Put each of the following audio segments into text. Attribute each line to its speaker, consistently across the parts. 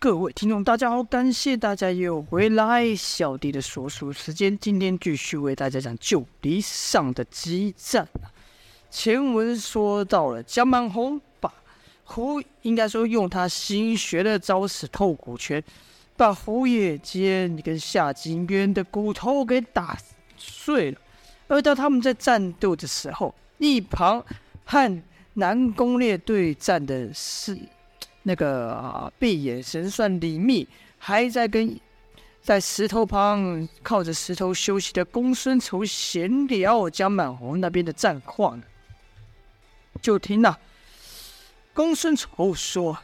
Speaker 1: 各位听众，大家好，感谢大家又回来。小弟的所属时间，今天继续为大家讲旧离上的激战。前文说到了江满红把胡，应该说用他新学的招式透骨拳，把胡野间跟夏金渊的骨头给打碎了。而当他们在战斗的时候，一旁和南宫烈对战的是。那个啊，闭眼神算李密还在跟在石头旁靠着石头休息的公孙仇闲聊江满红那边的战况。就听呐，公孙仇说：“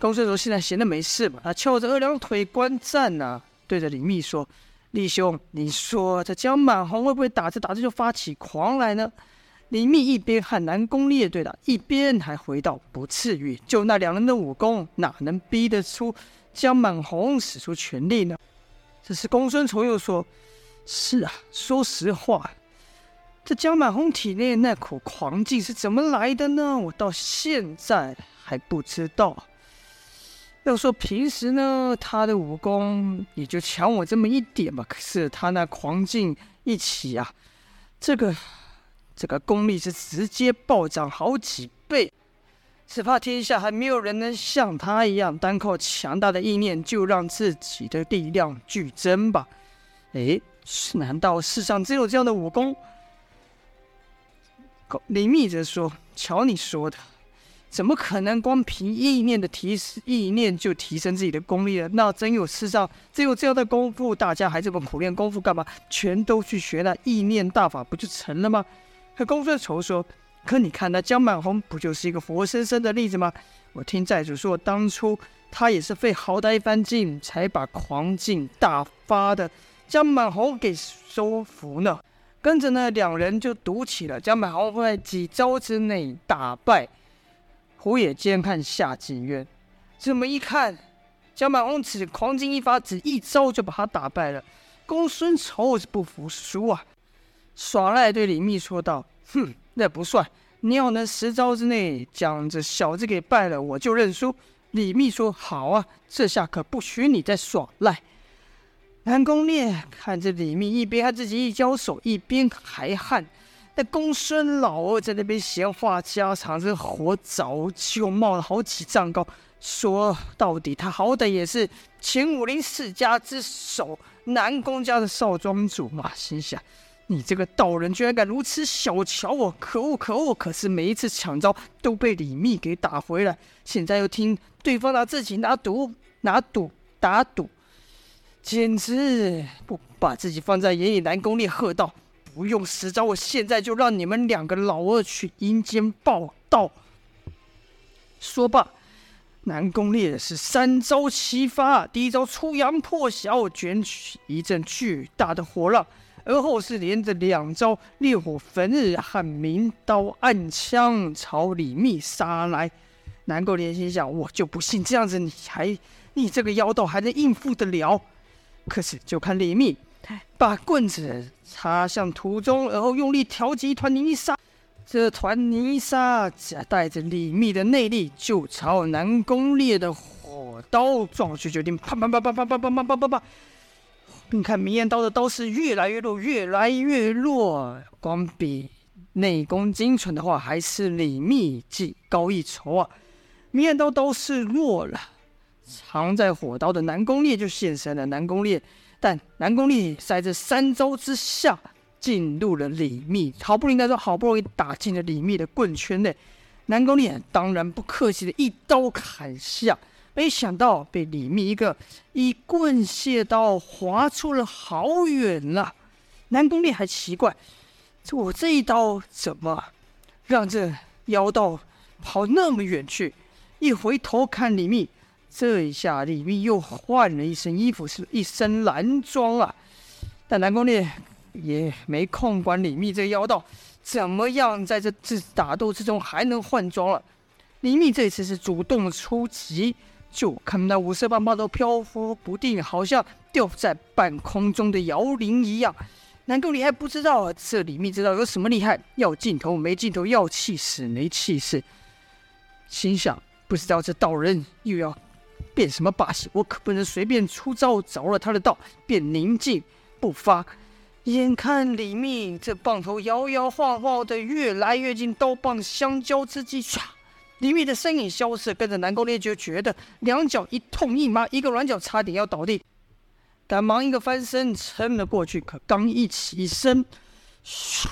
Speaker 1: 公孙仇现在闲的没事嘛，他翘着二郎腿观战呢、对着李密说：‘李兄，你说这江满红会不会打着打着就发起狂来呢？’”李密一边和南宫烈对打，一边还回道：“不至于，就那两人的武功，哪能逼得出江满红使出全力呢？”这时公孙仇又说：“是啊，说实话，这江满红体内那口狂劲是怎么来的呢？我到现在还不知道。要说平时呢，他的武功也就强我这么一点吧。可是他那狂劲一起啊，这个……”这个功力是直接暴涨好几倍，只怕天下还没有人能像他一样，单靠强大的意念就让自己的力量剧增吧？哎，是难道世上只有这样的武功？李密则说：“瞧你说的，怎么可能光凭意念的提意念就提升自己的功力了？那真有世上只有这样的功夫，大家还这么苦练功夫干嘛？全都去学那意念大法，不就成了吗？”可公孙仇说：“可你看那江满红不就是一个活生生的例子吗？我听寨主说，当初他也是费好大一番劲，才把狂劲大发的江满红给收服呢。跟着呢，两人就赌起了江满红会在几招之内打败胡野间和夏金渊。这么一看，江满红只狂劲一发，只一招就把他打败了。公孙仇是不服输啊！”耍赖对李密说道：“哼，那不算。你要能十招之内将这小子给败了，我就认输。”李密说：“好啊，这下可不许你再耍赖。”南宫烈看着李密一边和自己一交手，一边还汗。那公孙老二在那边闲话家常，这火早就冒了好几丈高。说到底，他好歹也是前武林世家之首，南宫家的少庄主嘛，心想。你这个道人居然敢如此小瞧我！可恶可恶！可是每一次抢招都被李密给打回来，现在又听对方拿自己拿赌拿赌打赌，简直不把自己放在眼里。南宫烈喝道：“不用十招，我现在就让你们两个老二去阴间报到。”说罢，南宫烈是三招齐发，第一招出阳破晓，卷起一阵巨大的火浪。而后是连着两招烈火焚日和明刀暗枪朝李密杀来。南宫烈心想：我就不信这样子你还你这个妖道还能应付得了。可是就看李密把棍子插向土中，然后用力挑起一团泥沙，这团泥沙带着李密的内力，就朝南宫烈的火刀撞去，决定啪啪啪啪啪啪啪啪啪啪啪。并看明艳刀的刀势越来越弱，越来越弱。光比内功精纯的话，还是李密技高一筹啊！明艳刀刀势弱了，藏在火刀的南宫烈就现身了。南宫烈，但南宫烈在这三招之下进入了李密，好不容易来说，好不容易打进了李密的棍圈内。南宫烈当然不客气的一刀砍下。没想到被李密一个一棍卸刀划出了好远了。南宫烈还奇怪，这我这一刀怎么让这妖道跑那么远去？一回头看李密，这一下李密又换了一身衣服，是一身蓝装啊。但南宫烈也没空管李密这妖道怎么样，在这次打斗之中还能换装了。李密这次是主动出击。就看那五色棒棒都飘忽不定，好像吊在半空中的摇铃一样。南宫你还不知道啊，这李密知道有什么厉害？要劲头没劲头，要气势没气势。心想，不知道这道人又要变什么把戏？我可不能随便出招，着了他的道，便宁静不发。眼看李密这棒头摇摇晃晃的越来越近，刀棒相交之际，唰！李密的身影消失，跟着南宫烈就觉得两脚一痛一麻，一个软脚差点要倒地，赶忙一个翻身撑了过去。可刚一起身，咻！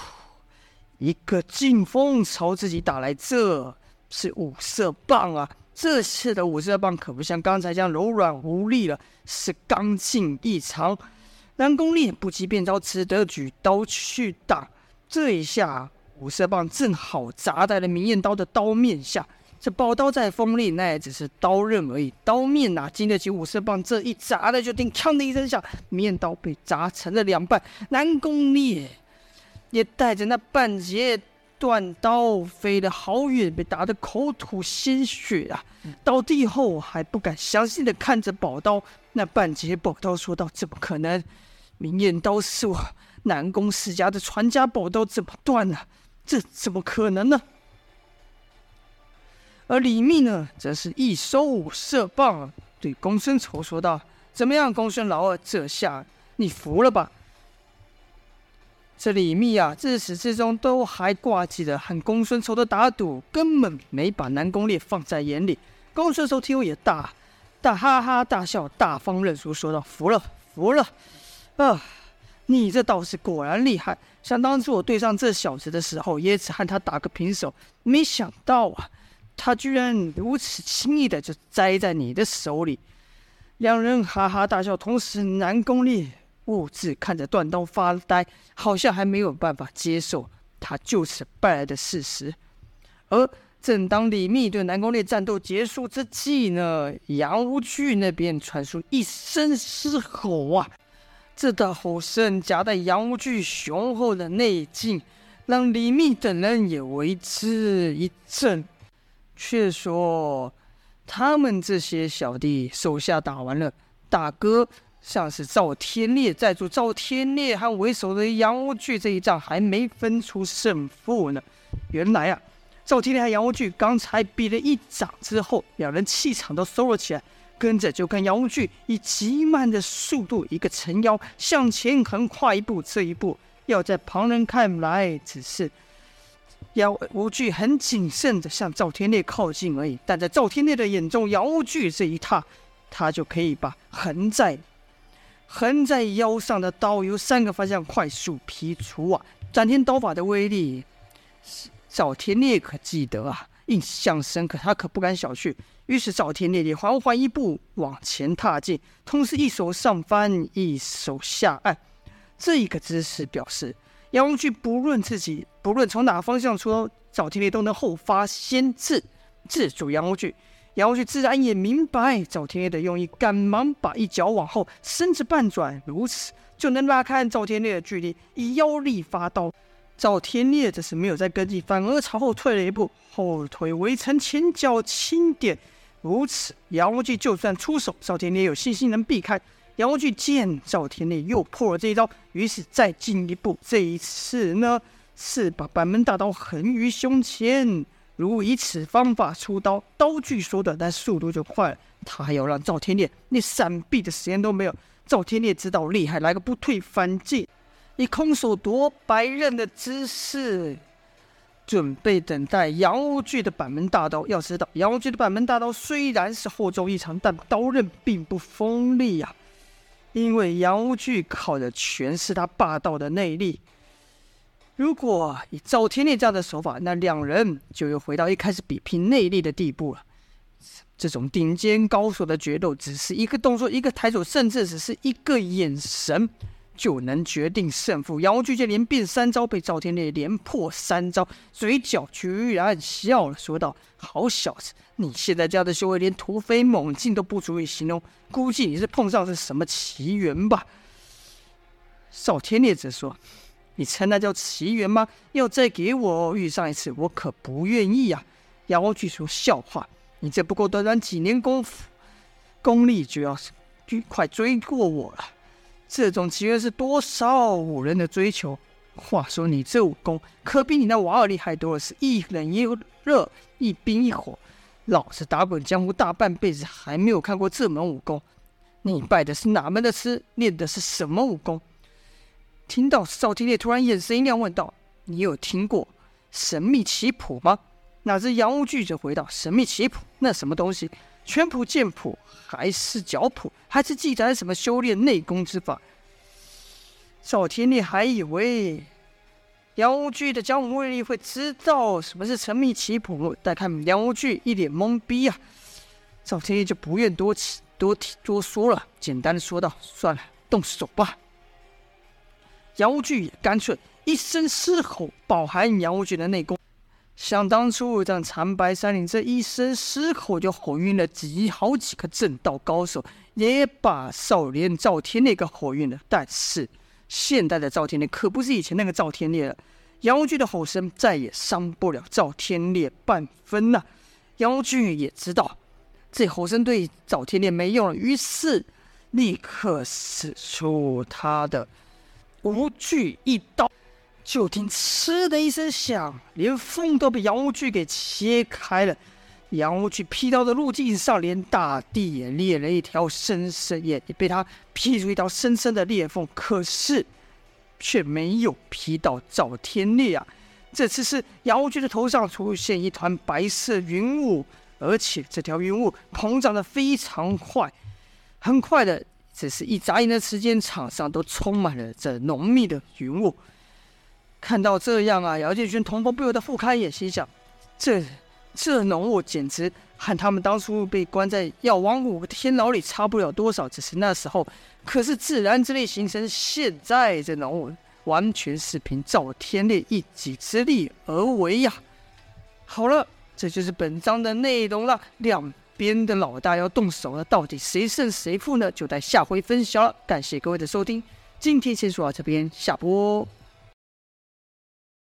Speaker 1: 一个劲风朝自己打来，这是五色棒啊！这次的五色棒可不像刚才这样柔软无力了，是刚劲异常。南宫烈不及变招，只得举刀去打。这一下，五色棒正好砸在了明艳刀的刀面下。这宝刀再锋利，那也只是刀刃而已，刀面哪经得起五色棒这一砸的？就听“锵”的一声响，明艳刀被砸成了两半。南宫烈也带着那半截断刀飞了好远，被打得口吐鲜血啊！倒地后还不敢相信的看着宝刀，那半截宝刀说道：“怎么可能？明艳刀是我南宫世家的传家宝刀，怎么断了？这怎么可能呢？”而李密呢，则是一收五色棒，对公孙仇说道：“怎么样，公孙老二，这下你服了吧？”这李密啊，自始至终都还挂记着和公孙仇的打赌，根本没把南宫烈放在眼里。公孙仇听后也大大哈哈大笑，大方认输，说道：“服了，服了。啊，你这道士果然厉害。想当初我对上这小子的时候，也只和他打个平手，没想到啊。”他居然如此轻易的就栽在你的手里，两人哈哈大笑。同时，南宫烈兀自看着断刀发呆，好像还没有办法接受他就此败来的事实。而正当李密对南宫烈战斗结束之际呢，杨无惧那边传出一声嘶吼啊！这道吼声夹带杨无惧雄厚的内劲，让李密等人也为之一震。却说，他们这些小弟手下打完了，大哥像是赵天烈在做，赵天烈和为首的杨无惧这一仗还没分出胜负呢。原来啊，赵天烈和杨无惧刚才比了一掌之后，两人气场都收了起来，跟着就看杨无惧以极慢的速度，一个沉腰向前横跨一步，这一步要在旁人看来只是。姚无惧很谨慎的向赵天烈靠近而已，但在赵天烈的眼中，姚无惧这一踏，他就可以把横在横在腰上的刀由三个方向快速劈出啊！斩天刀法的威力，赵天烈可记得啊，印象深刻，他可不敢小觑。于是赵天烈也缓缓一步往前踏进，同时一手上翻，一手下按，这一个姿势表示。杨无惧不论自己不论从哪个方向出，赵天烈都能后发先至，制住杨无惧。杨无惧自然也明白赵天烈的用意，赶忙把一脚往后，身子半转，如此就能拉开赵天烈的距离，以腰力发刀。赵天烈则是没有再跟进，反而朝后退了一步，后腿微沉，前脚轻点，如此杨无惧就算出手，赵天烈有信心能避开。杨无惧见赵天烈又破了这一招，于是再进一步。这一次呢，是把板门大刀横于胸前，如以此方法出刀，刀具缩短，但速度就快了。他还要让赵天烈连闪避的时间都没有。赵天烈知道厉害，来个不退反进，以空手夺白刃的姿势，准备等待杨无惧的板门大刀。要知道，杨无惧的板门大刀虽然是厚重异常，但刀刃并不锋利呀、因为杨无惧靠的全是他霸道的内力。如果以赵天烈这样的手法，那两人就又回到一开始比拼内力的地步了。这种顶尖高手的决斗，只是一个动作、一个抬手，甚至只是一个眼神。就能决定胜负。杨无惧见连变三招，被赵天烈连破三招，嘴角居然笑了，说道：“好小子，你现在这样的修为，连突飞猛进都不足以形容，估计你是碰上是什么奇缘吧？”赵天烈则说：“你称那叫奇缘吗？要再给我遇上一次，我可不愿意呀。”杨无惧说：“笑话，你这不过短短几年功夫，功力就要是快追过我了。”这种奇缘是多少武人的追求？话说你这武功可比你那娃儿厉害多了，是一冷一热，一冰一火。老子打滚江湖大半辈子，还没有看过这门武功。你拜的是哪门的师？练的是什么武功？听到赵天烈突然眼神一亮，问道：“你有听过神秘棋谱吗？”哪知杨无惧则回道：“神秘棋谱？那什么东西？拳谱、剑谱，还是脚谱？还是记载什么修炼内功之法？”赵天烈还以为杨无惧的江湖威力会知道什么是神秘棋谱，但看杨无惧一脸懵逼啊，赵天烈就不愿多起。多多说了，简单的说道：“算了，动手吧。”杨无惧也干脆一声狮吼，饱含杨无惧的内功。想当初在长白山岭，这一声狮吼就吼晕了几好几个正道高手，也把少年赵天烈给吼晕了。但是现在的赵天烈可不是以前那个赵天烈了，杨无惧的吼声再也伤不了赵天烈半分呐。杨无惧也知道。这吼声对赵天烈没用了，于是立刻使出他的无惧一刀。就听“嗤”的一声响，连风都被杨无惧给切开了。杨无惧劈刀的路径上，连大地也裂了一条深深，也被他劈出一条深深的裂缝。可是却没有劈到赵天烈啊！这次是杨无惧的头上出现一团白色云雾。而且这条云雾膨胀的非常快，很快的，只是一眨眼的时间，场上都充满了这浓密的云雾。看到这样啊，姚建勋瞳孔不由得复开眼，心想：这这浓雾简直和他们当初被关在药王谷天牢里差不了多少。只是那时候可是自然之力形成，现在这浓雾完全是凭赵天烈一己之力而为呀。好了。这就是本章的内容了。两别人的老大要动手了，到底谁胜谁负呢？就待下回分晓了。感谢各位的收听，今天先说到这边，下播。